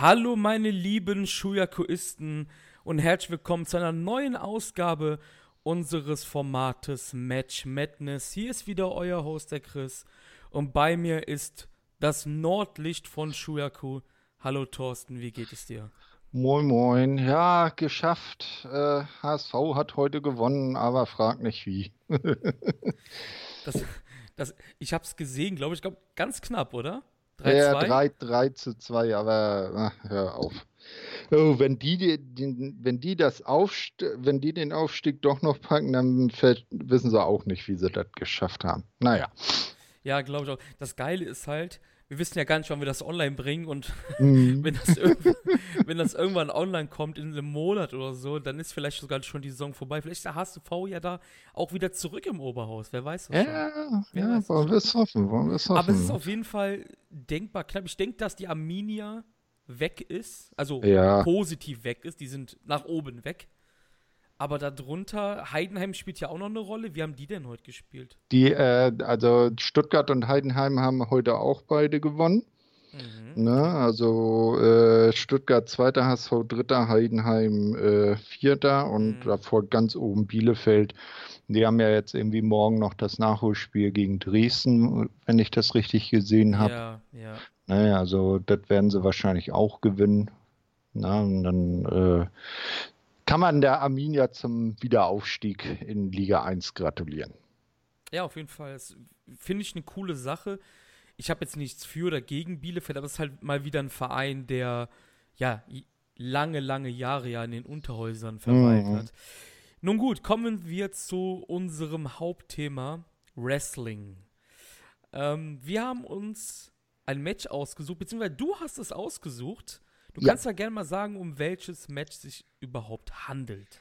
Hallo meine lieben Shuyakuisten und herzlich willkommen zu einer neuen Ausgabe unseres Formates Match Madness. Hier ist wieder euer Host, der Chris. Und bei mir ist das Nordlicht von Shuyaku. Hallo Thorsten, wie geht es dir? Moin, moin. Ja, geschafft. Äh, HSV hat heute gewonnen, aber frag nicht wie. das, das, ich habe es gesehen, glaube ich, glaub, ganz knapp, oder? 3, ja, 3, 3 zu 2, aber ach, hör auf. Oh, wenn die, den, wenn die das Aufst wenn die den Aufstieg doch noch packen, dann wissen sie auch nicht, wie sie das geschafft haben. Naja. Ja, glaube ich auch. Das Geile ist halt, wir wissen ja gar nicht, wann wir das online bringen und mhm. wenn, das wenn, das irgendwann online kommt in einem Monat oder so, dann ist vielleicht sogar schon die Saison vorbei. Vielleicht ist der HSV ja da auch wieder zurück im Oberhaus. Wer weiß das ja, schon. Wer ja, wollen wir es hoffen, wollen wir es hoffen. Aber es ist auf jeden Fall denkbar knapp. Ich denke, dass die Arminia weg ist, also ja. positiv weg ist. Die sind nach oben weg. Aber darunter, Heidenheim spielt ja auch noch eine Rolle. Wie haben die denn heute gespielt? Die, äh, also Stuttgart und Heidenheim haben heute auch beide gewonnen. Mhm. Ne? Also äh, Stuttgart zweiter HSV dritter, Heidenheim äh, vierter und mhm. davor ganz oben Bielefeld. Die haben ja jetzt irgendwie morgen noch das Nachholspiel gegen Dresden, wenn ich das richtig gesehen habe. Ja, ja. Naja, also das werden sie wahrscheinlich auch gewinnen. Na, und dann äh, kann man der Arminia zum Wiederaufstieg in Liga 1 gratulieren. Ja, auf jeden Fall. Finde ich eine coole Sache. Ich habe jetzt nichts für oder gegen Bielefeld, aber es ist halt mal wieder ein Verein, der ja lange, lange Jahre ja in den Unterhäusern verweilt mhm. hat. Nun gut, kommen wir zu unserem Hauptthema Wrestling. Ähm, wir haben uns ein Match ausgesucht, beziehungsweise du hast es ausgesucht. Du ja. kannst ja gerne mal sagen, um welches Match sich überhaupt handelt.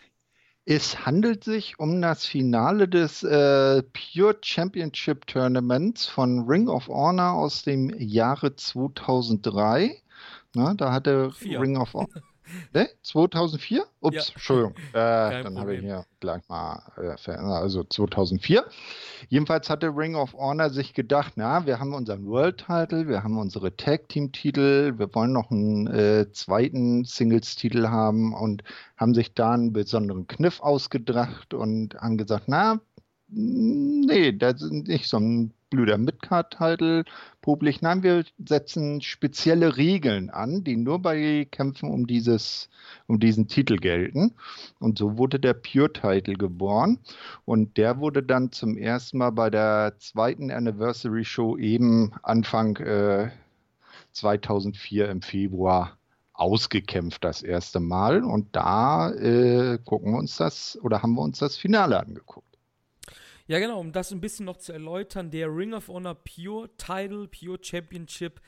Es handelt sich um das Finale des äh, Pure Championship Tournaments von Ring of Honor aus dem Jahre 2003. Na, da hatte Vier. Ring of Honor. Ne? 2004? Ups, ja. Entschuldigung. Äh, dann habe ich hier gleich mal, äh, also 2004. Jedenfalls hatte Ring of Honor sich gedacht, na, wir haben unseren World Title, wir haben unsere Tag Team Titel, wir wollen noch einen äh, zweiten Singles Titel haben und haben sich da einen besonderen Kniff ausgedacht und haben gesagt, na, nee, das ist nicht so ein blöder Midcard-Title publik. Nein, wir setzen spezielle Regeln an, die nur bei Kämpfen um dieses, um diesen Titel gelten. Und so wurde der Pure-Title geboren. Und der wurde dann zum ersten Mal bei der zweiten Anniversary Show eben Anfang äh, 2004 im Februar ausgekämpft das erste Mal. Und da äh, gucken wir uns das oder haben wir uns das Finale angeguckt. Ja, genau, um das ein bisschen noch zu erläutern, der Ring of Honor Pure Title, Pure Championship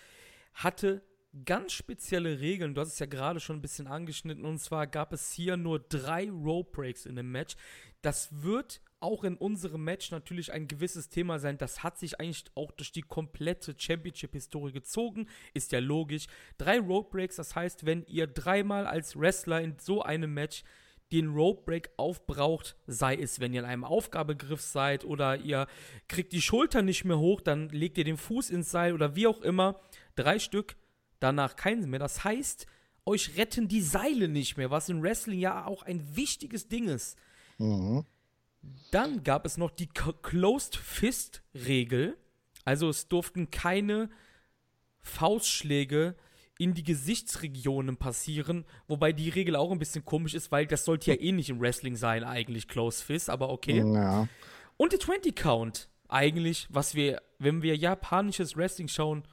hatte ganz spezielle Regeln. Du hast es ja gerade schon ein bisschen angeschnitten. Und zwar gab es hier nur drei Rope Breaks in dem Match. Das wird auch in unserem Match natürlich ein gewisses Thema sein. Das hat sich eigentlich auch durch die komplette Championship-Historie gezogen. Ist ja logisch. Drei Rope Breaks, das heißt, wenn ihr dreimal als Wrestler in so einem Match den Rope Break aufbraucht, sei es, wenn ihr in einem Aufgabegriff seid oder ihr kriegt die Schulter nicht mehr hoch, dann legt ihr den Fuß ins Seil oder wie auch immer. Drei Stück, danach keinen mehr. Das heißt, euch retten die Seile nicht mehr, was in Wrestling ja auch ein wichtiges Ding ist. Mhm. Dann gab es noch die Closed Fist Regel. Also es durften keine Faustschläge in die Gesichtsregionen passieren, wobei die Regel auch ein bisschen komisch ist, weil das sollte ja eh nicht im Wrestling sein, eigentlich Close Fist, aber okay. Ja. Und der 20 Count, eigentlich, was wir, wenn wir japanisches Wrestling schauen,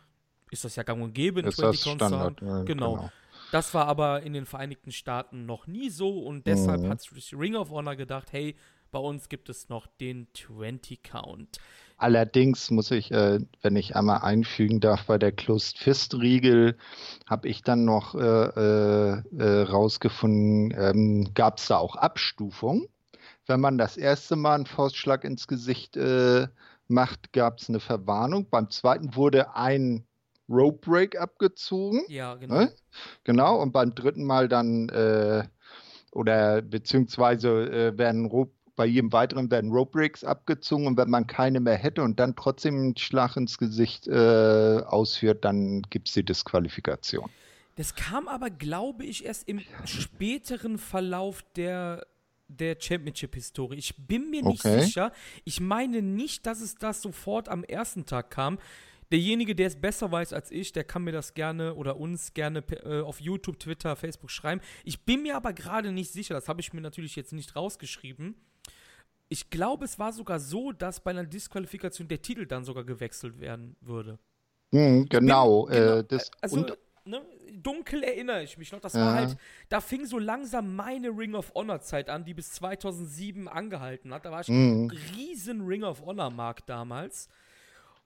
ist das ja gang und gäbe, 20 Count Standard, ja, genau. genau. Das war aber in den Vereinigten Staaten noch nie so und deshalb mhm. hat Ring of Honor gedacht, hey, bei uns gibt es noch den 20 Count. Allerdings muss ich, äh, wenn ich einmal einfügen darf, bei der Closed Fist Riegel habe ich dann noch äh, äh, äh rausgefunden, ähm, gab es da auch Abstufungen. Wenn man das erste Mal einen Faustschlag ins Gesicht äh, macht, gab es eine Verwarnung. Beim zweiten wurde ein Rope Break abgezogen. Ja, genau. Ne? Genau, und beim dritten Mal dann äh, oder beziehungsweise werden Rope bei jedem weiteren werden Rope Breaks abgezogen und wenn man keine mehr hätte und dann trotzdem einen Schlag ins Gesicht äh, ausführt, dann gibt es die Disqualifikation. Das kam aber, glaube ich, erst im späteren Verlauf der, der Championship-Historie. Ich bin mir nicht Okay. sicher. Ich meine nicht, dass es das sofort am ersten Tag kam. Derjenige, der es besser weiß als ich, der kann mir das gerne oder uns gerne äh, auf YouTube, Twitter, Facebook schreiben. Ich bin mir aber gerade nicht sicher. Das habe ich mir natürlich jetzt nicht rausgeschrieben. Ich glaube, es war sogar so, dass bei einer Disqualifikation der Titel dann sogar gewechselt werden würde. Hm, genau. Bin- genau, Äh, das, also, und, ne, dunkel erinnere ich mich noch. Das war halt, da fing so langsam meine Ring of Honor Zeit an, die bis 2007 angehalten hat. Da war ich Mhm. ein riesen Ring of Honor Markt damals.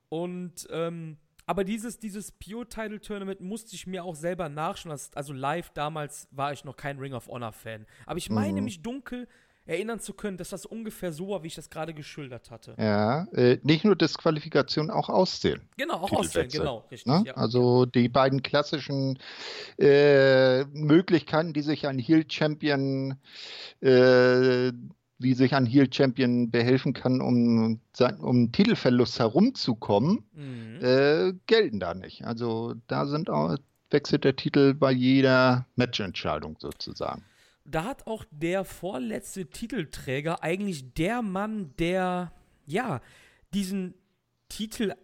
Und, ähm, aber dieses, dieses Pure Title Tournament musste ich mir auch selber nachschauen. Also live damals war ich noch kein Ring of Honor Fan. Aber ich meine Mhm. mich dunkel erinnern zu können, dass das ungefähr so war, wie ich das gerade geschildert hatte. ja, äh, nicht nur Disqualifikation, auch Auszählen. Genau, auch Titelwechsel, genau, richtig. Ne? Ja. Also die beiden klassischen äh, Möglichkeiten, die sich ein Heel-Champion, äh, wie sich ein Heel-Champion behelfen kann, um, um Titelverlust herumzukommen, Mhm. äh, gelten da nicht. Also da sind auch, wechselt der Titel bei jeder Matchentscheidung sozusagen. Da hat auch der vorletzte Titelträger eigentlich der Mann, der ja diesen Titel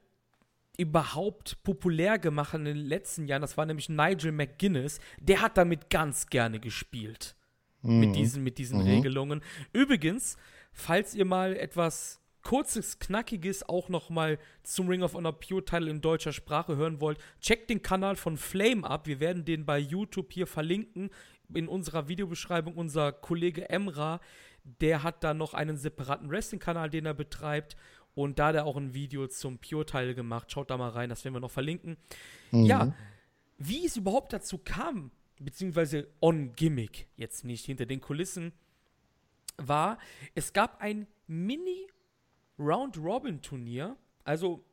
überhaupt populär gemacht hat in den letzten Jahren, das war nämlich Nigel McGuinness, der hat damit ganz gerne gespielt. Mit diesen, mit diesen Regelungen. Übrigens, falls ihr mal etwas kurzes, knackiges auch noch mal zum Ring of Honor Pure Title in deutscher Sprache hören wollt, checkt den Kanal von Flame ab. Wir werden den bei YouTube hier verlinken in unserer Videobeschreibung. Unser Kollege Emra, der hat da noch einen separaten Wrestling-Kanal, den er betreibt. Und da hat er auch ein Video zum Pure-Teil gemacht. Schaut da mal rein, das werden wir noch verlinken. Ja, wie es überhaupt dazu kam, beziehungsweise on Gimmick, jetzt nicht hinter den Kulissen, war, es gab ein Mini-Round-Robin-Turnier. Also,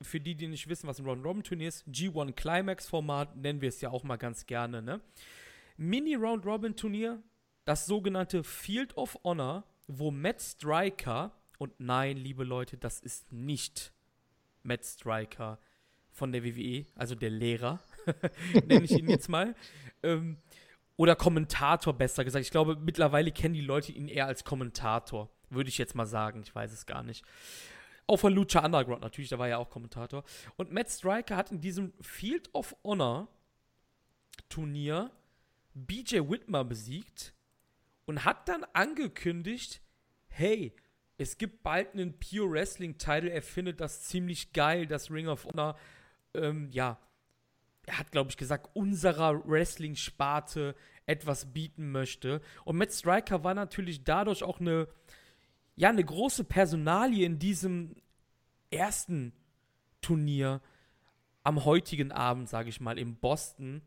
für die, die nicht wissen, was ein Round-Robin-Turnier ist, G1 Climax-Format nennen wir es ja auch mal ganz gerne, ne? Mini-Round-Robin-Turnier, das sogenannte Field of Honor, wo Matt Striker, und nein, liebe Leute, das ist nicht Matt Striker von der WWE, also der Lehrer, nenne ich ihn jetzt mal. Ähm, oder Kommentator, besser gesagt. Ich glaube, mittlerweile kennen die Leute ihn eher als Kommentator. Würde ich jetzt mal sagen. Ich weiß es gar nicht. Auch von Lucha Underground natürlich, da war er auch Kommentator. Und Matt Striker hat in diesem Field of Honor Turnier BJ Whitmer besiegt und hat dann angekündigt, hey, es gibt bald einen Pure Wrestling Title, er findet das ziemlich geil, das Ring of Honor, ähm, ja, er hat, glaube ich, gesagt, unserer Wrestling-Sparte etwas bieten möchte. Und Matt Striker war natürlich dadurch auch eine, ja, eine große Personalie in diesem ersten Turnier am heutigen Abend, sage ich mal, in Boston.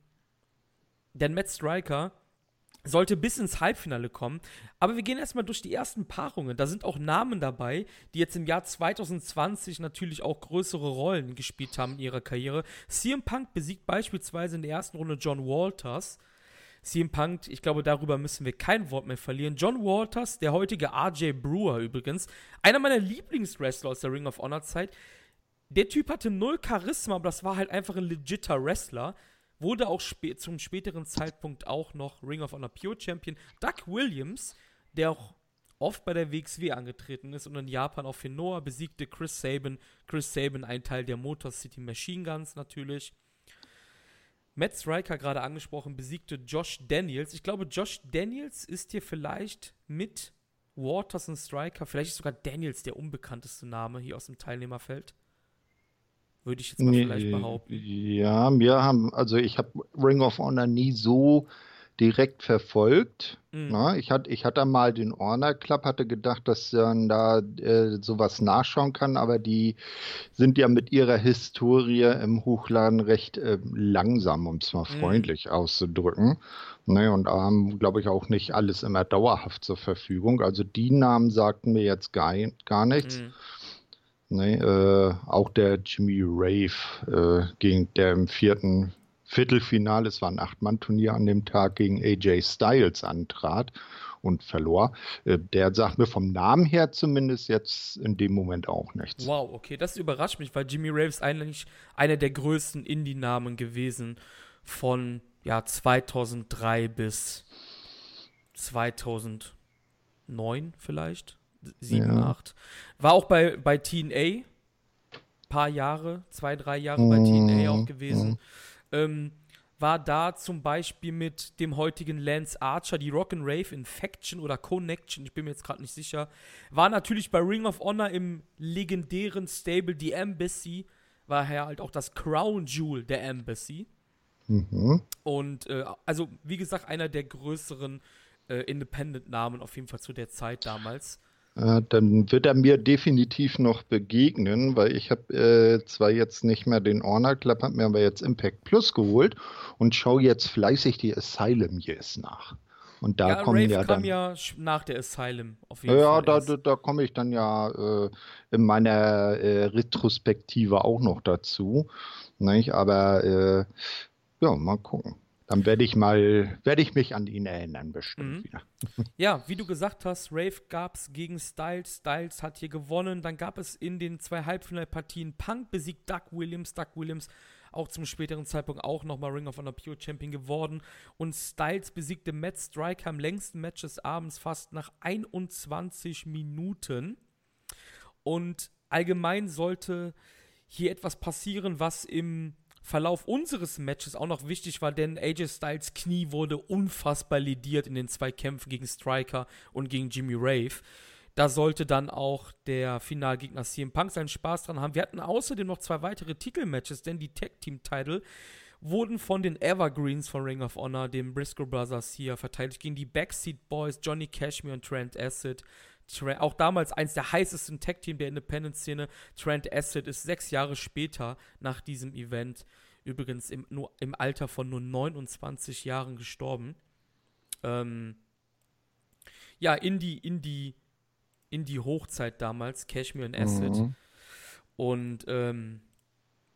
Denn Matt Striker sollte bis ins Halbfinale kommen. Aber wir gehen erstmal durch die ersten Paarungen. Da sind auch Namen dabei, die jetzt im Jahr 2020 natürlich auch größere Rollen gespielt haben in ihrer Karriere. CM Punk besiegt beispielsweise in der ersten Runde John Walters. CM Punk, ich glaube, darüber müssen wir kein Wort mehr verlieren. John Walters, der heutige RJ Brewer übrigens, einer meiner Lieblingswrestler aus der Ring of Honor Zeit. Der Typ hatte null Charisma, aber das war halt einfach ein legitter Wrestler. Wurde auch spä zum späteren Zeitpunkt auch noch Ring of Honor Pure Champion. Doug Williams, der auch oft bei der WXW angetreten ist und in Japan auch für Noah besiegte Chris Sabin. Chris Sabin, ein Teil der Motor City Machine Guns natürlich. Matt Striker, gerade angesprochen, besiegte Josh Daniels. Ich glaube, Josh Daniels ist hier vielleicht mit Waters und Striker, vielleicht ist sogar Daniels der unbekannteste Name hier aus dem Teilnehmerfeld. Würde ich jetzt mal vielleicht behaupten. Ja, wir haben, also ich habe Ring of Honor nie so direkt verfolgt. Mhm. Na, ich hatte, ich hatte mal den Honor Club, hatte gedacht, dass man da äh, sowas nachschauen kann, aber die sind ja mit ihrer Historie im Hochladen recht äh, langsam, um es mal Mhm. freundlich auszudrücken. Ne, und haben, glaube ich, auch nicht alles immer dauerhaft zur Verfügung. Also die Namen sagten mir jetzt gar, gar nichts. Mhm. Nee, äh, auch der Jimmy Rave, äh, gegen, der im vierten Viertelfinale, es war ein Acht-Mann-Turnier an dem Tag, gegen AJ Styles antrat und verlor. Äh, der sagt mir vom Namen her zumindest jetzt in dem Moment auch nichts. Wow, okay, das überrascht mich, weil Jimmy Rave ist eigentlich einer der größten Indie-Namen gewesen von ja, 2003 bis 2009 vielleicht. 7, ja. 8. War auch bei, bei TNA paar Jahre, zwei, drei Jahre bei TNA auch gewesen. Ähm, war da zum Beispiel mit dem heutigen Lance Archer, die Rock and Rave Infection oder Connection, ich bin mir jetzt gerade nicht sicher. War natürlich bei Ring of Honor im legendären Stable The Embassy, war ja halt auch das Crown Jewel der Embassy. Mhm. Und äh, also, wie gesagt, einer der größeren äh, Independent-Namen auf jeden Fall zu der Zeit damals. Dann wird er mir definitiv noch begegnen, weil ich habe äh, zwar jetzt nicht mehr den Honor Club, habe mir aber jetzt Impact Plus geholt und schaue jetzt fleißig die Asylum Years nach. Und da ja, kommen Rave ja kam ja nach der Asylum auf jeden ja, Fall. Ja, da, da komme ich dann ja äh, in meiner äh, Retrospektive auch noch dazu. Nicht? Aber äh, ja, mal gucken. Dann werde ich mal, werde ich mich an ihn erinnern, bestimmt mhm. wieder. Ja, wie du gesagt hast, Rave gab es gegen Styles. Styles hat hier gewonnen. Dann gab es in den zwei Halbfinalpartien Punk besiegt Doug Williams. Doug Williams auch zum späteren Zeitpunkt auch nochmal Ring of Honor Pure Champion geworden. Und Styles besiegte Matt Striker im längsten Match des Abends fast nach 21 Minuten. Und allgemein sollte hier etwas passieren, was im Verlauf unseres Matches auch noch wichtig war, denn AJ Styles Knie wurde unfassbar lediert in den zwei Kämpfen gegen Striker und gegen Jimmy Rave. Da sollte dann auch der Finalgegner CM Punk seinen Spaß dran haben. Wir hatten außerdem noch zwei weitere Titelmatches, denn die Tag Team Title wurden von den Evergreens von Ring of Honor, den Briscoe Brothers hier verteidigt gegen die Backseat Boys, Johnny Cashmere und Trent Acid. Auch damals eins der heißesten Tag-Team der Independent-Szene. Trent Acid ist sechs Jahre später nach diesem Event übrigens im, nur, im Alter von nur 29 Jahren gestorben. Ähm, ja, in die, in die, in die Hochzeit damals, Cashmere und Acid. Mhm. Und ähm,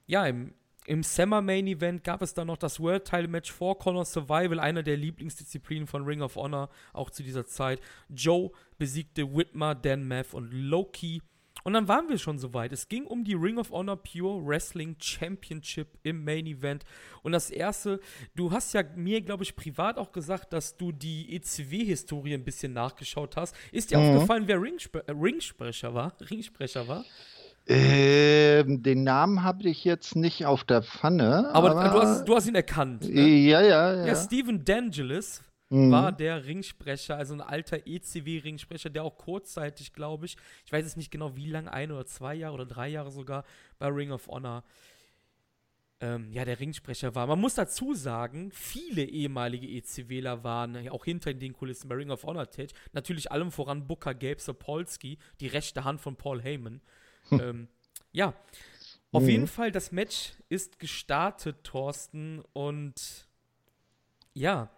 ja, im, im Summer Main Event gab es dann noch das World Title Match Four Corner Survival, einer der Lieblingsdisziplinen von Ring of Honor, auch zu dieser Zeit. Joe besiegte Whitmer, Dan Math und Loki. Und dann waren wir schon soweit. Es ging um die Ring of Honor Pure Wrestling Championship im Main Event. Und das erste, du hast ja mir, glaube ich, privat auch gesagt, dass du die ECW-Historie ein bisschen nachgeschaut hast. Ist dir mhm. aufgefallen, wer Ringspre äh, Ringsprecher war? Ringsprecher war? Ähm, den Namen habe ich jetzt nicht auf der Pfanne. Aber, aber du, hast, du, hast, ihn erkannt. Ne? Ja, ja, ja. Ja, Steven D'Angelis mhm. war der Ringsprecher, also ein alter ECW-Ringsprecher, der auch kurzzeitig, glaube ich, ich weiß es nicht genau wie lange, ein oder zwei Jahre oder drei Jahre sogar bei Ring of Honor ähm, ja, der Ringsprecher war. Man muss dazu sagen, viele ehemalige ECWler waren auch hinter den Kulissen bei Ring of Honor tätig. Natürlich allem voran Booker Gabe Sapolsky, die rechte Hand von Paul Heyman. Hm. Ähm, ja, auf mhm. jeden Fall, das Match ist gestartet, Thorsten. Und ja,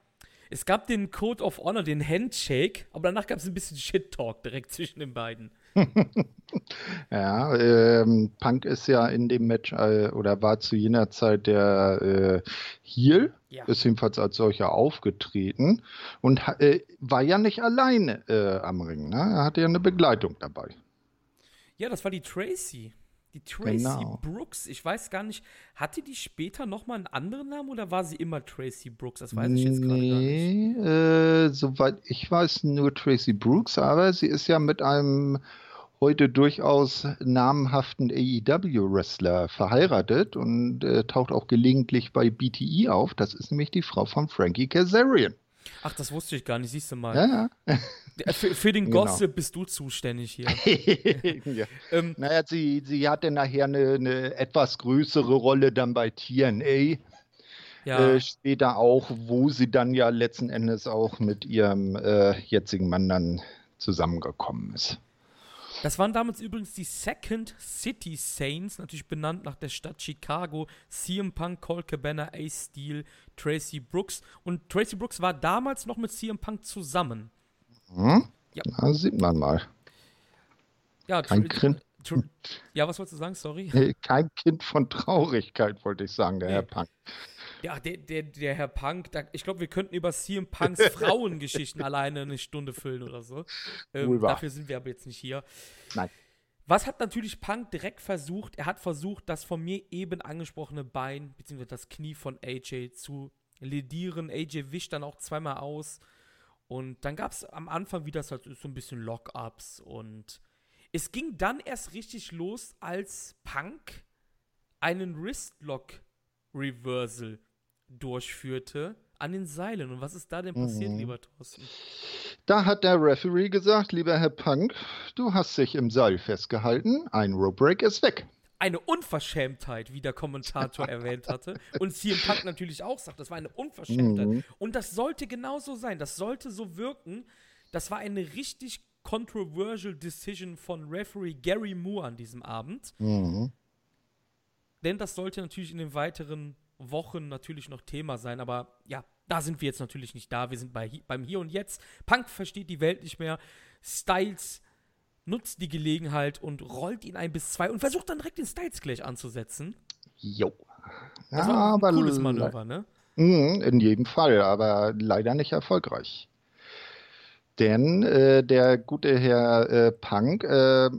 es gab den Code of Honor, den Handshake, aber danach gab es ein bisschen Shit-Talk direkt zwischen den beiden. ja, ähm, Punk ist ja in dem Match äh, oder war zu jener Zeit der äh, Heel, ja. ist jedenfalls als solcher aufgetreten und äh, war ja nicht alleine äh, am Ring. Ne? Er hatte ja eine Begleitung dabei. Ja, das war die Tracy. Die Tracy genau. Brooks, ich weiß gar nicht, hatte die später nochmal einen anderen Namen oder war sie immer Tracy Brooks? Das weiß ich jetzt gerade nee, gar nicht. Äh, soweit ich weiß, nur Tracy Brooks, aber sie ist ja mit einem heute durchaus namhaften AEW-Wrestler verheiratet und äh, taucht auch gelegentlich bei BTE auf. Das ist nämlich die Frau von Frankie Kazarian. Ach, das wusste ich gar nicht, siehst du mal. Ja, ja. Für, für, den genau. Gossip bist du zuständig hier. ja. ähm, naja, sie, sie hatte nachher eine, eine, etwas größere Rolle dann bei TNA. Ja. Äh, später auch, wo sie dann ja letzten Endes auch mit ihrem äh, jetzigen Mann dann zusammengekommen ist. Das waren damals übrigens die Second City Saints, natürlich benannt nach der Stadt Chicago. CM Punk, Colt Cabana, Ace Steel, Tracy Brooks. Und Tracy Brooks war damals noch mit CM Punk zusammen. Hm? Ja. Na, sieht man mal. Ja, Kein Kind. Ja, was wolltest du sagen? Sorry. Kein Kind von Traurigkeit, wollte ich sagen, der nee. Herr Punk. Ja, der, der, der Herr Punk, da, ich glaube, wir könnten über CM Punks Frauengeschichten alleine eine Stunde füllen oder so. Ähm, dafür sind wir aber jetzt nicht hier. Nein. Was hat natürlich Punk direkt versucht? Er hat versucht, das von mir eben angesprochene Bein bzw. das Knie von AJ zu ledieren. AJ wischt dann auch zweimal aus. Und dann gab es am Anfang, wie das halt so ein bisschen Lock-Ups. Und es ging dann erst richtig los, als Punk einen Wristlock-Reversal durchführte an den Seilen. Und was ist da denn passiert, mhm. lieber Thorsten? Da hat der Referee gesagt, lieber Herr Punk, du hast dich im Seil festgehalten, ein Rope Break ist weg. Eine Unverschämtheit, wie der Kommentator erwähnt hatte. Und CM Punk natürlich auch sagt, das war eine Unverschämtheit. Mhm. Und das sollte genauso sein. Das sollte so wirken. Das war eine richtig controversial Decision von Referee Gary Moore an diesem Abend. Mhm. Denn das sollte natürlich in den weiteren Wochen natürlich noch Thema sein, aber ja, da sind wir jetzt natürlich nicht da. Wir sind bei, beim Hier und Jetzt. Punk versteht die Welt nicht mehr. Styles nutzt die Gelegenheit und rollt ihn ein bis zwei und versucht dann direkt den Styles gleich anzusetzen. Jo. Das ja, war ein cooles Manöver, ne? Mhm, in jedem Fall, aber leider nicht erfolgreich. Denn äh, der gute Herr äh, Punk äh,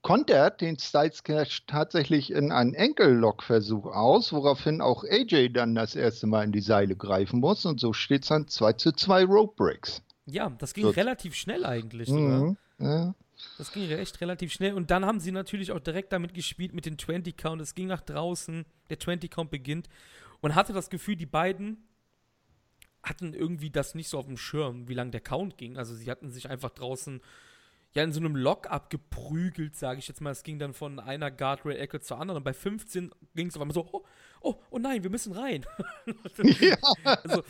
kontert den Styles Clash tatsächlich in einen Enkellock-Versuch aus, woraufhin auch AJ dann das erste Mal in die Seile greifen muss und so steht es dann 2 zu 2 Rope Breaks. Ja, das ging so. relativ schnell eigentlich. Mhm. Ja. Das ging echt relativ schnell. Und dann haben sie natürlich auch direkt damit gespielt mit den 20 Count. Es ging nach draußen, der 20 Count beginnt. Und hatte das Gefühl, die beiden hatten irgendwie das nicht so auf dem Schirm, wie lang der Count ging. Also sie hatten sich einfach draußen ja in so einem Lock abgeprügelt, sage ich jetzt mal. Es ging dann von einer Guardrail-Ecke zur anderen. Und bei 15 ging es auf einmal so, oh, oh, oh nein, wir müssen rein. ja. Also,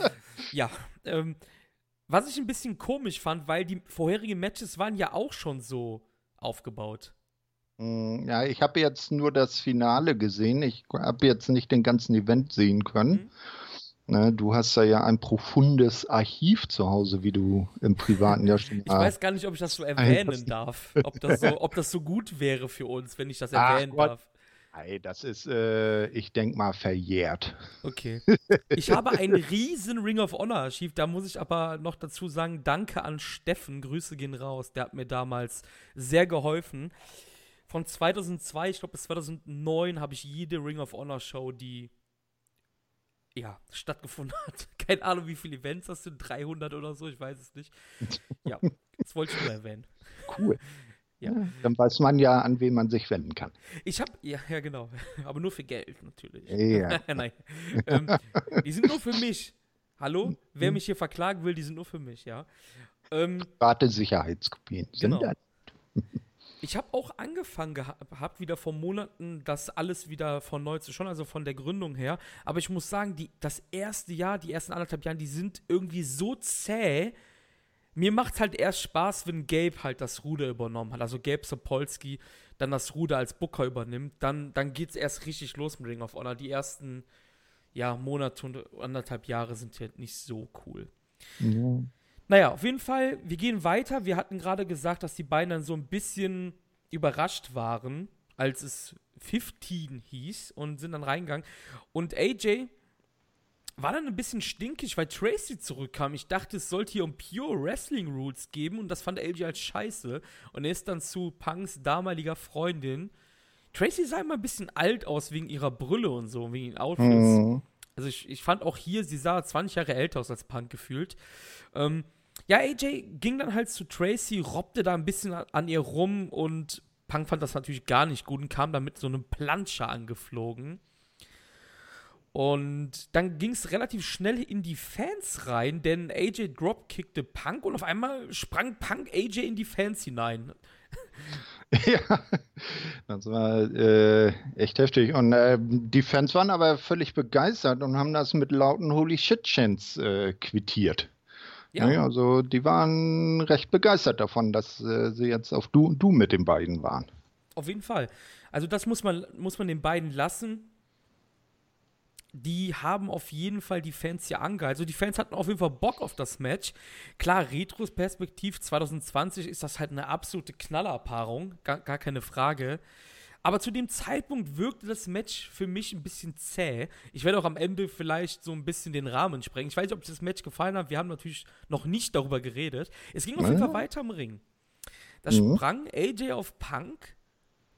ja. Ähm, was ich ein bisschen komisch fand, weil die vorherigen Matches waren ja auch schon so aufgebaut. Hm, ja, ich habe jetzt nur das Finale gesehen. Ich habe jetzt nicht den ganzen Event sehen können. Mhm. Ne, du hast da ja ein profundes Archiv zu Hause, wie du im Privaten ja schon. Ich weiß gar nicht, ob ich das so erwähnen darf. Ob das so, ob das so gut wäre für uns, wenn ich das erwähnen Ach, darf. Nein, das ist, äh, ich denke mal, verjährt. Okay. Ich habe ein riesen Ring of Honor Archiv. Da muss ich aber noch dazu sagen, danke an Steffen. Grüße gehen raus. Der hat mir damals sehr geholfen. Von 2002, ich glaube bis 2009, habe ich jede Ring of Honor Show, die ja, stattgefunden hat. Keine Ahnung, wie viele Events das sind, 300 oder so, ich weiß es nicht. Ja, das wollte ich nur erwähnen. Cool. Ja. Dann weiß man ja, an wen man sich wenden kann. Ich habe, ja, ja, genau. Aber nur für Geld natürlich. Ja. Nein. Ähm, die sind nur für mich. Hallo? Wer mich hier verklagen will, die sind nur für mich, ja. Ähm, Private Sicherheitskopien genau. sind ich habe auch angefangen gehabt, wieder vor Monaten, das alles wieder von neu zu schauen, also von der Gründung her. Aber ich muss sagen, die, das erste Jahr, die ersten anderthalb Jahre, die sind irgendwie so zäh. Mir macht es halt erst Spaß, wenn Gabe halt das Ruder übernommen hat. Also Gabe Sapolsky dann das Ruder als Booker übernimmt. Dann, dann geht es erst richtig los mit Ring of Honor. Die ersten ja, Monate und anderthalb Jahre sind ja nicht so cool. Ja. Naja, auf jeden Fall, wir gehen weiter. Wir hatten gerade gesagt, dass die beiden dann so ein bisschen überrascht waren, als es 15 hieß und sind dann reingegangen. Und AJ war dann ein bisschen stinkig, weil Tracy zurückkam. Ich dachte, es sollte hier um Pure Wrestling Rules geben und das fand AJ als scheiße. Und er ist dann zu Punks damaliger Freundin. Tracy sah immer ein bisschen alt aus wegen ihrer Brille und so, wegen den Outfits. Mhm. Also ich, ich fand auch hier, sie sah 20 Jahre älter aus als Punk gefühlt. Ähm, ja, AJ ging dann halt zu Tracy, robbte da ein bisschen an ihr rum und Punk fand das natürlich gar nicht gut und kam dann mit so einem Planscher angeflogen. Und dann ging es relativ schnell in die Fans rein, denn AJ dropkickte Punk und auf einmal sprang Punk AJ in die Fans hinein. Ja, das war äh, echt heftig. Und äh, die Fans waren aber völlig begeistert und haben das mit lauten Holy Shit Chants äh, quittiert. Ja. ja. also die waren recht begeistert davon, dass äh, sie jetzt auf Du und Du mit den beiden waren. Auf jeden Fall. Also das muss man, muss man den beiden lassen. Die haben auf jeden Fall die Fans hier angehalten. Also die Fans hatten auf jeden Fall Bock auf das Match. Klar, Retrospektiv 2020 ist das halt eine absolute Knallerpaarung, gar, gar keine Frage. Aber zu dem Zeitpunkt wirkte das Match für mich ein bisschen zäh. Ich werde auch am Ende vielleicht so ein bisschen den Rahmen sprengen. Ich weiß nicht, ob das Match gefallen hat. Wir haben natürlich noch nicht darüber geredet. Es ging auf jeden Fall weiter im Ring. Da mhm. sprang AJ auf Punk.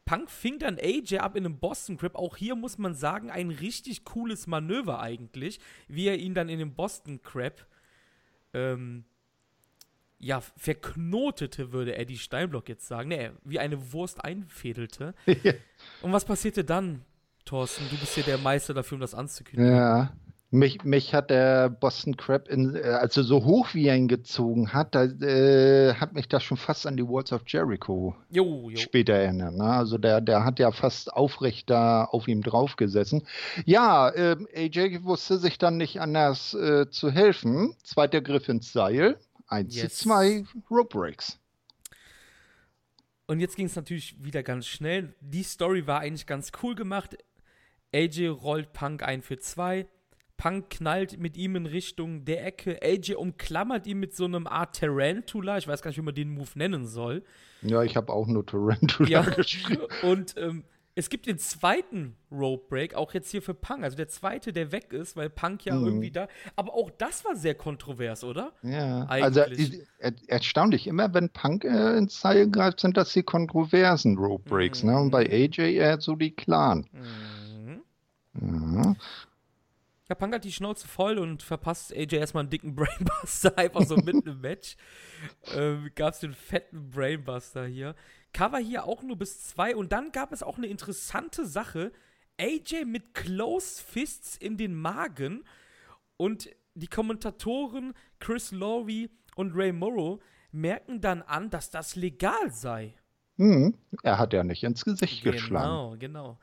Punk fing dann AJ ab in einem Boston Grip. Auch hier muss man sagen, ein richtig cooles Manöver eigentlich, wie er ihn dann in dem Boston Crab ähm, ja, verknotete, würde Eddie Steinblock jetzt sagen. Nee, wie eine Wurst einfädelte. Und was passierte dann, Thorsten? Du bist ja der Meister dafür, um das anzukündigen. Ja, mich, mich hat der Boston Crab, in, äh, also so hoch wie er ihn gezogen hat, da, äh, hat mich das schon fast an die Walls of Jericho jo, jo. später erinnert. Ne? Also der, der hat ja fast aufrecht da auf ihm drauf gesessen. Ja, äh, AJ wusste sich dann nicht anders äh, zu helfen. Zweiter Griff ins Seil. Eins yes. zu zwei Rope Breaks. Und jetzt ging es natürlich wieder ganz schnell. Die Story war eigentlich ganz cool gemacht. AJ rollt Punk ein für zwei. Punk knallt mit ihm in Richtung der Ecke. AJ umklammert ihn mit so einem Art Tarantula. Ich weiß gar nicht, wie man den Move nennen soll. Ja, ich habe auch nur Tarantula ja. geschrieben. Und ähm, es gibt den zweiten Rope Break, auch jetzt hier für Punk. Also der zweite, der weg ist, weil Punk ja mhm. irgendwie da. Aber auch das war sehr kontrovers, oder? Ja, also, Eigentlich. also er, erstaunlich. Immer wenn Punk äh, ins Seil greift, sind das die kontroversen Rope Breaks. Mhm. Ne? Und bei mhm. AJ eher so die klaren. Mhm. Ja. Ja, Punk hat die Schnauze voll und verpasst AJ erstmal einen dicken Brainbuster, einfach so mitten im Match. Ähm, gab es den fetten Brainbuster hier. Cover hier auch nur bis zwei und dann gab es auch eine interessante Sache. AJ mit Close Fists in den Magen und die Kommentatoren Chris Lowry und Ray Morrow merken dann an, dass das legal sei. Hm, er hat ja nicht ins Gesicht genau, geschlagen. Genau, genau.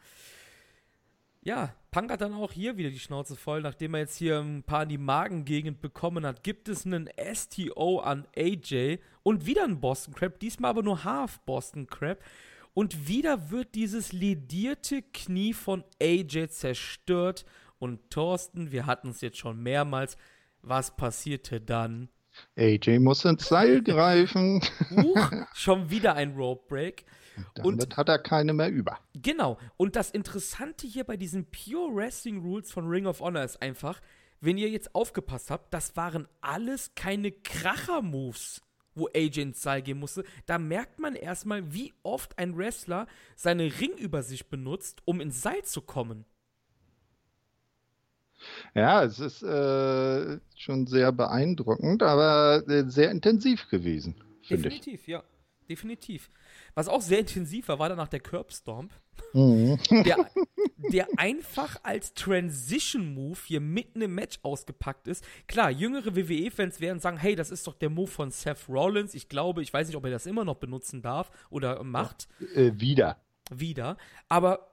Ja, Punk hat dann auch hier wieder die Schnauze voll, nachdem er jetzt hier ein paar in die Magengegend bekommen hat. Gibt es einen STO an AJ und wieder ein Boston Crab, diesmal aber nur Half Boston Crab. Und wieder wird dieses ledierte Knie von AJ zerstört. Und Thorsten, wir hatten es jetzt schon mehrmals. Was passierte dann? AJ muss ins Seil greifen. Huch, schon wieder ein Rope Break. Damit und hat er keine mehr über. Genau. Und das Interessante hier bei diesen Pure Wrestling Rules von Ring of Honor ist einfach, wenn ihr jetzt aufgepasst habt, das waren alles keine Kracher-Moves, wo AJ ins Seil gehen musste. Da merkt man erstmal, wie oft ein Wrestler seine Ringübersicht benutzt, um ins Seil zu kommen. Ja, es ist äh, schon sehr beeindruckend, aber äh, sehr intensiv gewesen, finde ich. Definitiv, ja. Definitiv. Was auch sehr intensiv war, war danach der Curbstomp. Mhm. Der, der einfach als Transition-Move hier mitten im Match ausgepackt ist. Klar, jüngere WWE-Fans werden sagen, hey, das ist doch der Move von Seth Rollins. Ich glaube, ich weiß nicht, ob er das immer noch benutzen darf oder macht. Äh, wieder. Wieder. Aber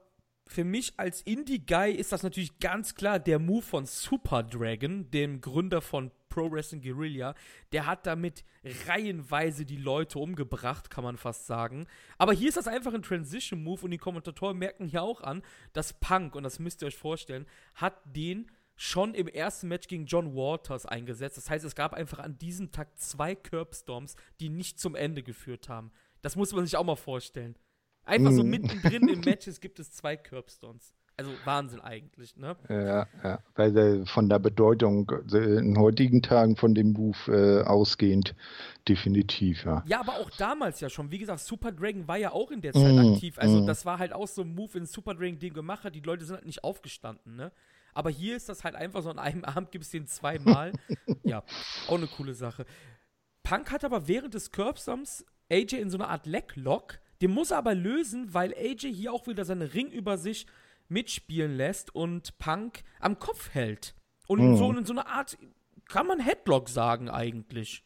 für mich als Indie-Guy ist das natürlich ganz klar der Move von Super Dragon, dem Gründer von Pro Wrestling Guerilla, der hat damit reihenweise die Leute umgebracht, kann man fast sagen. Aber hier ist das einfach ein Transition-Move und die Kommentatoren merken hier auch an, dass Punk, und das müsst ihr euch vorstellen, hat den schon im ersten Match gegen John Waters eingesetzt. Das heißt, es gab einfach an diesem Tag zwei Curbstorms, die nicht zum Ende geführt haben. Das muss man sich auch mal vorstellen. Einfach so mm. mittendrin in Matches gibt es zwei Curbstones. Also Wahnsinn eigentlich, ne? Ja, ja. Weil äh, von der Bedeutung äh, in heutigen Tagen von dem Move äh, ausgehend definitiv, ja. Ja, aber auch damals ja schon. Wie gesagt, Super Dragon war ja auch in der Zeit mm, aktiv. Also mm. das war halt auch so ein Move, in Super Dragon den gemacht hat. Die Leute sind halt nicht aufgestanden, ne? Aber hier ist das halt einfach so an einem Abend gibt es den zweimal. ja, auch eine coole Sache. Punk hat aber während des Curbstoms AJ in so einer Art Leglock. Den muss er aber lösen, weil AJ hier auch wieder seine über sich mitspielen lässt und Punk am Kopf hält. Und mhm. so in so eine Art, kann man Headlock sagen eigentlich.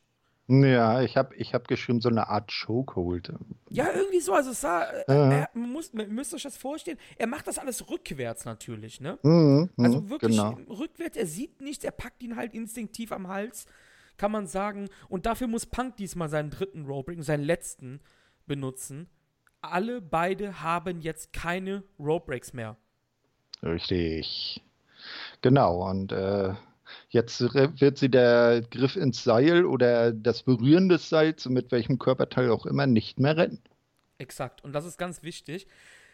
Ja, ich habe ich hab geschrieben, so eine Art Chokehold. Ja, irgendwie so. Also, es sah, äh, er, man, muss, man müsst euch das vorstellen. Er macht das alles rückwärts natürlich, ne? Mhm, mhm also wirklich genau. rückwärts. Er sieht nichts, er packt ihn halt instinktiv am Hals, kann man sagen. Und dafür muss Punk diesmal seinen dritten Rope seinen letzten, benutzen. Alle beide haben jetzt keine Rope Breaks mehr. Richtig. Genau, und äh, jetzt wird sie der Griff ins Seil oder das Berühren des Seils, mit welchem Körperteil auch immer, nicht mehr retten. Exakt, und das ist ganz wichtig.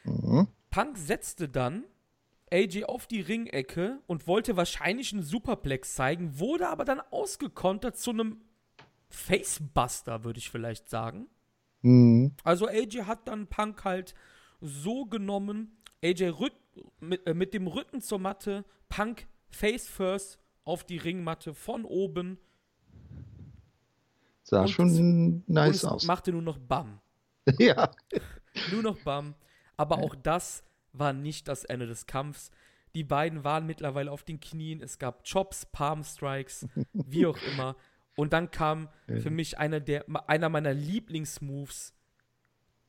Mhm. Punk setzte dann AJ auf die Ringecke und wollte wahrscheinlich einen Superplex zeigen, wurde aber dann ausgekontert zu einem Facebuster, würde ich vielleicht sagen. Mhm. Also AJ hat dann Punk halt so genommen, AJ rück, mit, äh, mit dem Rücken zur Matte, Punk face first auf die Ringmatte von oben. Sah schon nice und aus. Machte nur noch Bam. ja. Nur noch Bam. Aber auch das war nicht das Ende des Kampfs. Die beiden waren mittlerweile auf den Knien. Es gab Chops, Palm Strikes, wie auch immer. Und dann kam für mich einer, der, einer meiner Lieblingsmoves,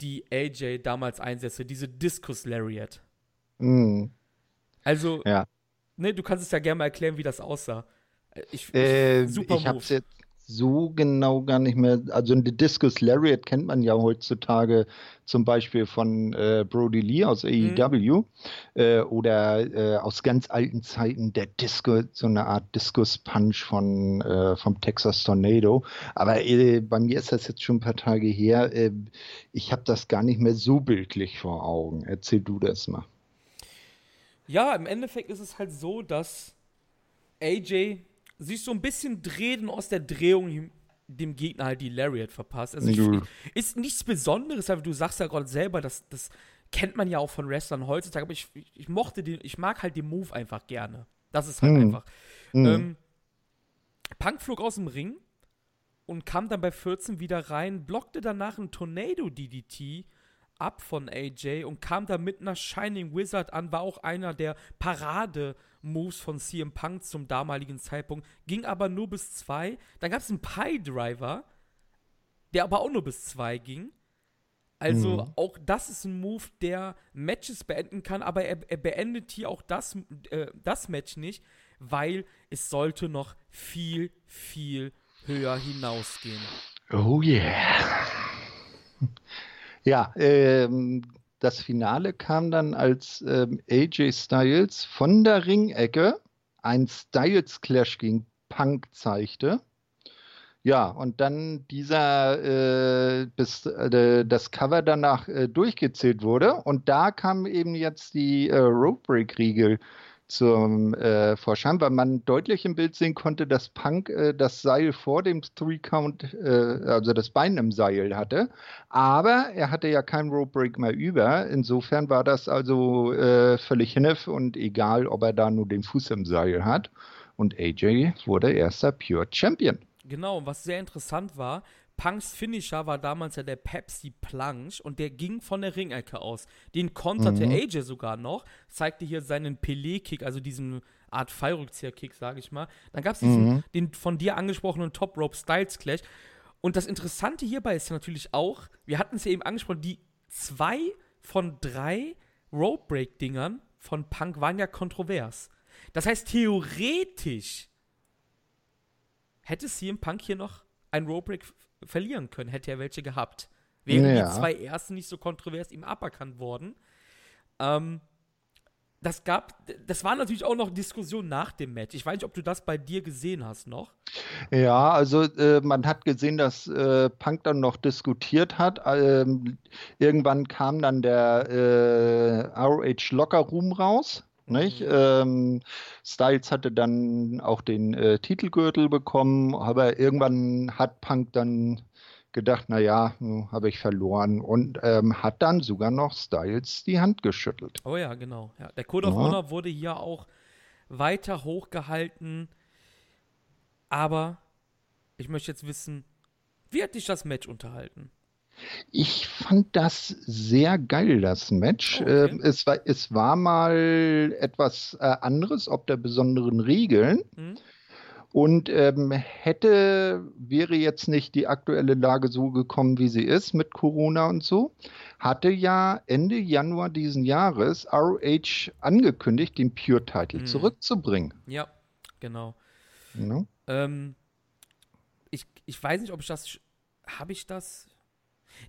die AJ damals einsetzte, diese Discus Lariat. Mm. Also, ja. ne, du kannst es ja gerne mal erklären, wie das aussah. Ich, ich, äh, super ich hab's jetzt so genau gar nicht mehr. Also eine Discus Lariat kennt man ja heutzutage zum Beispiel von äh, Brody Lee aus AEW mhm. äh, oder äh, aus ganz alten Zeiten der Disco, so eine Art Discus Punch von äh, vom Texas Tornado. Aber äh, bei mir ist das jetzt schon ein paar Tage her. Äh, ich habe das gar nicht mehr so bildlich vor Augen. Erzähl du das mal. Ja, im Endeffekt ist es halt so, dass AJ sich so ein bisschen dreht und aus der Drehung dem Gegner halt die Lariat verpasst. Also ich, ist nichts Besonderes, aber du sagst ja gerade selber, das, das kennt man ja auch von Wrestlern heutzutage, aber ich, ich mochte den, ich mag halt den Move einfach gerne. Das ist halt hm. einfach. Hm. Ähm, Punk flog aus dem Ring und kam dann bei 14 wieder rein, blockte danach ein Tornado DDT ab von AJ und kam da mit einer Shining Wizard an, war auch einer der Parade-Moves von CM Punk zum damaligen Zeitpunkt, ging aber nur bis zwei. Dann gab es einen Pie-Driver, der aber auch nur bis zwei ging. Also mhm. auch das ist ein Move, der Matches beenden kann, aber er, er beendet hier auch das, äh, das Match nicht, weil es sollte noch viel, viel höher hinausgehen. Oh yeah. Ja, ähm, das Finale kam dann, als ähm, AJ Styles von der Ringecke ein Styles Clash gegen Punk zeigte. Ja, und dann dieser, äh, bis äh, das Cover danach äh, durchgezählt wurde. Und da kam eben jetzt die äh, Rope Break Riegel zum äh, Vorschein, weil man deutlich im Bild sehen konnte, dass Punk äh, das Seil vor dem Three Count, äh, also das Bein im Seil hatte. Aber er hatte ja kein Rope Break mehr über. Insofern war das also äh, völlig hinnef und egal, ob er da nur den Fuß im Seil hat. Und AJ wurde erster Pure Champion. Genau, was sehr interessant war, Punks Finisher war damals ja der Pepsi Planche und der ging von der Ringecke aus. Den konterte mhm. AJ sogar noch, zeigte hier seinen Pelé-Kick, also diesen Art Fallrückzieher-Kick, sage ich mal. Dann gab es mhm. den von dir angesprochenen Top Rope Styles Clash. Und das Interessante hierbei ist natürlich auch, wir hatten es ja eben angesprochen, die zwei von drei Rope Break-Dingern von Punk waren ja kontrovers. Das heißt, theoretisch hätte CM Punk hier noch ein Rope Break verlieren können, hätte er welche gehabt. Wären ja. die zwei ersten nicht so kontrovers ihm aberkannt worden. Ähm, das gab, das war natürlich auch noch Diskussion nach dem Match. Ich weiß nicht, ob du das bei dir gesehen hast noch. Ja, also äh, man hat gesehen, dass äh, Punk dann noch diskutiert hat. Ähm, irgendwann kam dann der äh, ROH Locker Room raus. Nicht? Mhm. Ähm, Styles hatte dann auch den äh, Titelgürtel bekommen, aber irgendwann hat Punk dann gedacht, naja, habe ich verloren und ähm, hat dann sogar noch Styles die Hand geschüttelt. Oh ja, genau. Ja. Der Code of ja. Honor wurde hier auch weiter hochgehalten, aber ich möchte jetzt wissen, wie hat dich das Match unterhalten? Ich fand das sehr geil, das Match. Okay. äh, es, war, es war mal etwas äh, anderes, ob der besonderen Regeln. Mhm. Und ähm, hätte, wäre jetzt nicht die aktuelle Lage so gekommen, wie sie ist mit Corona und so, hatte ja Ende Januar diesen Jahres ROH angekündigt, den Pure-Title mhm. zurückzubringen. Ja, genau. No? Ähm, ich, ich weiß nicht, ob ich das, habe ich das,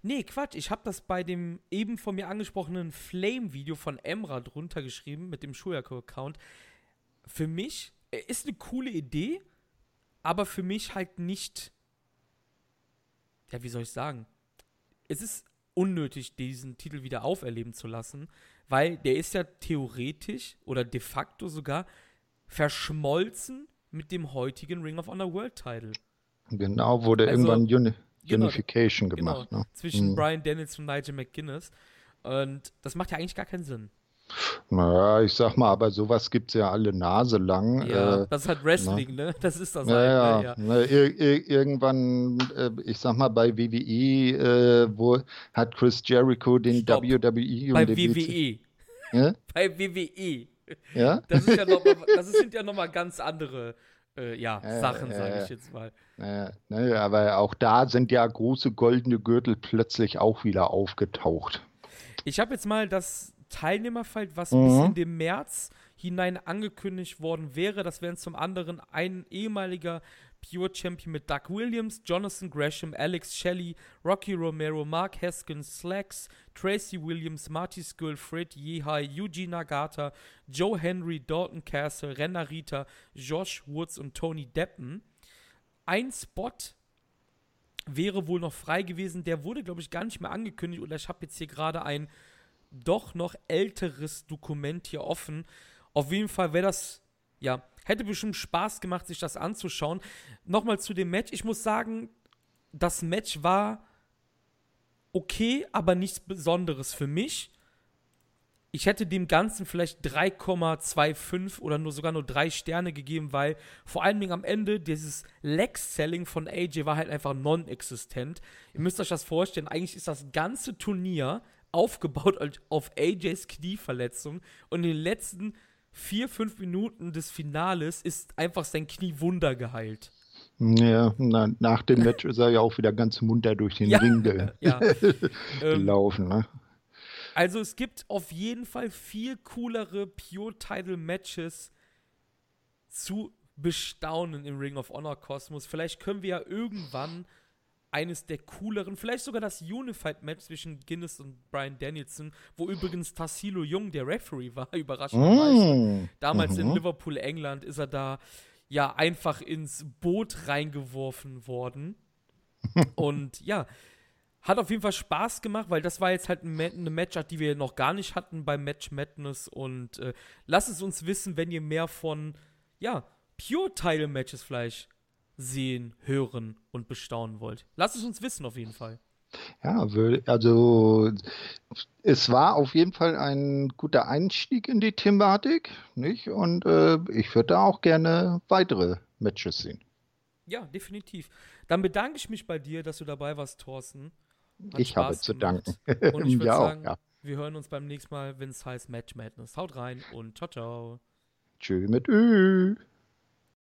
Nee, Quatsch. Ich habe das bei dem eben von mir angesprochenen Flame-Video von Emra drunter geschrieben mit dem Schuyaku-Account. Für mich äh, ist eine coole Idee, aber für mich halt nicht. Ja, wie soll ich sagen? Es ist unnötig, diesen Titel wieder auferleben zu lassen, weil der ist ja theoretisch oder de facto sogar verschmolzen mit dem heutigen Ring of Honor World Title. Genau, wurde also, irgendwann Uni Genau, Unification genau, gemacht. Genau, ne? Zwischen mhm. Brian Daniels und Nigel McGuinness. Und das macht ja eigentlich gar keinen Sinn. Naja, ich sag mal, aber sowas gibt es ja alle Nase lang. Ja, äh, das ist halt Wrestling, ne? Das ist das naja, halt. Ne? Ja. Ne, ir ir irgendwann, äh, ich sag mal, bei WWE, äh, wo hat Chris Jericho den Stopp. WWE und bei den WWE. Ja? Bei WWE. Ja? Das, ist ja noch mal, das sind ja nochmal ganz andere äh, ja, Sachen, sage ich jetzt mal. Ne, aber auch da sind ja große goldene Gürtel plötzlich auch wieder aufgetaucht. Ich habe jetzt mal das Teilnehmerfeld, was mhm. bis in den März hinein angekündigt worden wäre. Das wären zum anderen ein ehemaliger Pure Champion mit Doug Williams, Jonathan Gresham, Alex Shelley, Rocky Romero, Mark Haskins, Slacks, Tracy Williams, Marty Skull, Fred Yehai, Yuji Nagata, Joe Henry, Dalton Castle, Renna Rita, Josh Woods und Tony Deppen. Ein Spot wäre wohl noch frei gewesen. Der wurde, glaube ich, gar nicht mehr angekündigt. Oder ich habe jetzt hier gerade ein doch noch älteres Dokument hier offen. Auf jeden Fall wäre das, ja, hätte bestimmt Spaß gemacht, sich das anzuschauen. Nochmal zu dem Match. Ich muss sagen, das Match war okay, aber nichts Besonderes für mich. Ich hätte dem Ganzen vielleicht 3,25 oder nur sogar nur 3 Sterne gegeben, weil vor allen Dingen am Ende dieses Leg-Selling von AJ war halt einfach non-existent. Ihr müsst euch das vorstellen, eigentlich ist das ganze Turnier aufgebaut auf AJs Knieverletzung und in den letzten vier, fünf Minuten des Finales ist einfach sein Knie wunder geheilt. Ja, na, nach dem Match ist er ja auch wieder ganz munter durch den ja, Ring ge ja. gelaufen. Ne? Also es gibt auf jeden Fall viel coolere Pure-Title-Matches zu bestaunen im Ring of Honor Kosmos. Vielleicht können wir ja irgendwann eines der cooleren, vielleicht sogar das Unified-Match zwischen Guinness und Brian Danielson, wo übrigens Tassilo Jung der Referee war, überraschenderweise. Mm. Damals mhm. in Liverpool, England, ist er da ja einfach ins Boot reingeworfen worden. und ja, hat auf jeden Fall Spaß gemacht, weil das war jetzt halt eine Matchart, die wir noch gar nicht hatten beim Match Madness. Und äh, lasst es uns wissen, wenn ihr mehr von, ja, Pure-Title-Matches vielleicht sehen, hören und bestaunen wollt. Lasst es uns wissen auf jeden Fall. Ja, also es war auf jeden Fall ein guter Einstieg in die Thematik, nicht? Und äh, ich würde da auch gerne weitere Matches sehen. Ja, definitiv. Dann bedanke ich mich bei dir, dass du dabei warst, Thorsten. Hat ich Spaß habe zu gemacht. danken. Und ich würde ja sagen, ja. wir hören uns beim nächsten Mal, wenn es heißt Match Madness. Haut rein und ciao, ciao. Tschüss mit Ö.